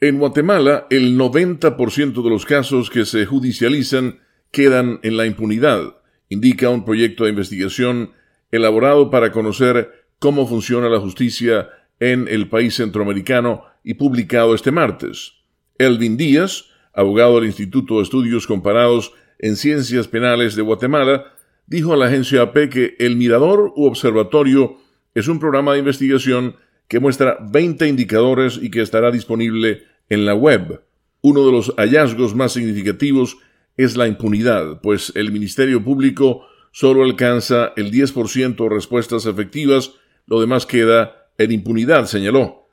En Guatemala, el 90% de los casos que se judicializan quedan en la impunidad, indica un proyecto de investigación elaborado para conocer cómo funciona la justicia en el país centroamericano y publicado este martes. Elvin Díaz, abogado del Instituto de Estudios Comparados en Ciencias Penales de Guatemala, dijo a la agencia AP que el Mirador u Observatorio es un programa de investigación que muestra 20 indicadores y que estará disponible en la web. Uno de los hallazgos más significativos es la impunidad, pues el Ministerio Público solo alcanza el 10% de respuestas efectivas, lo demás queda en impunidad, señaló.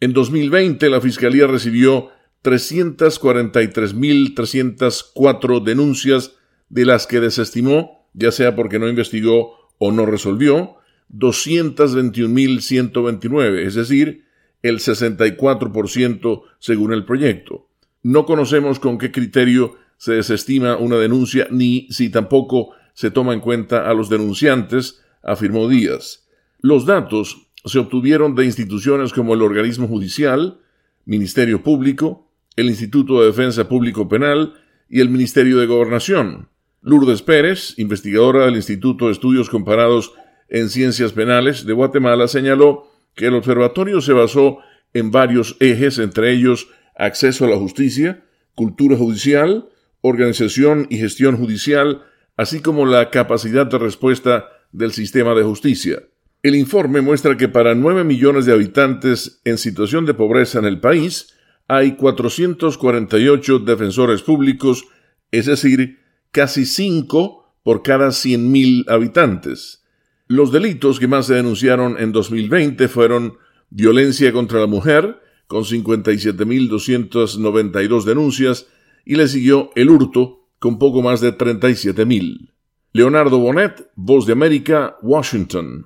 En 2020 la Fiscalía recibió 343.304 denuncias, de las que desestimó, ya sea porque no investigó o no resolvió, 221.129, es decir, el 64% según el proyecto. No conocemos con qué criterio se desestima una denuncia ni si tampoco se toma en cuenta a los denunciantes, afirmó Díaz. Los datos se obtuvieron de instituciones como el organismo judicial, Ministerio Público, el Instituto de Defensa Público Penal y el Ministerio de Gobernación. Lourdes Pérez, investigadora del Instituto de Estudios Comparados en Ciencias Penales de Guatemala, señaló que el observatorio se basó en varios ejes, entre ellos acceso a la justicia, cultura judicial, organización y gestión judicial, así como la capacidad de respuesta del sistema de justicia. El informe muestra que para 9 millones de habitantes en situación de pobreza en el país, hay 448 defensores públicos, es decir, casi 5 por cada 100.000 habitantes. Los delitos que más se denunciaron en 2020 fueron violencia contra la mujer, con 57.292 denuncias, y le siguió el hurto, con poco más de 37.000. Leonardo Bonet, Voz de América, Washington.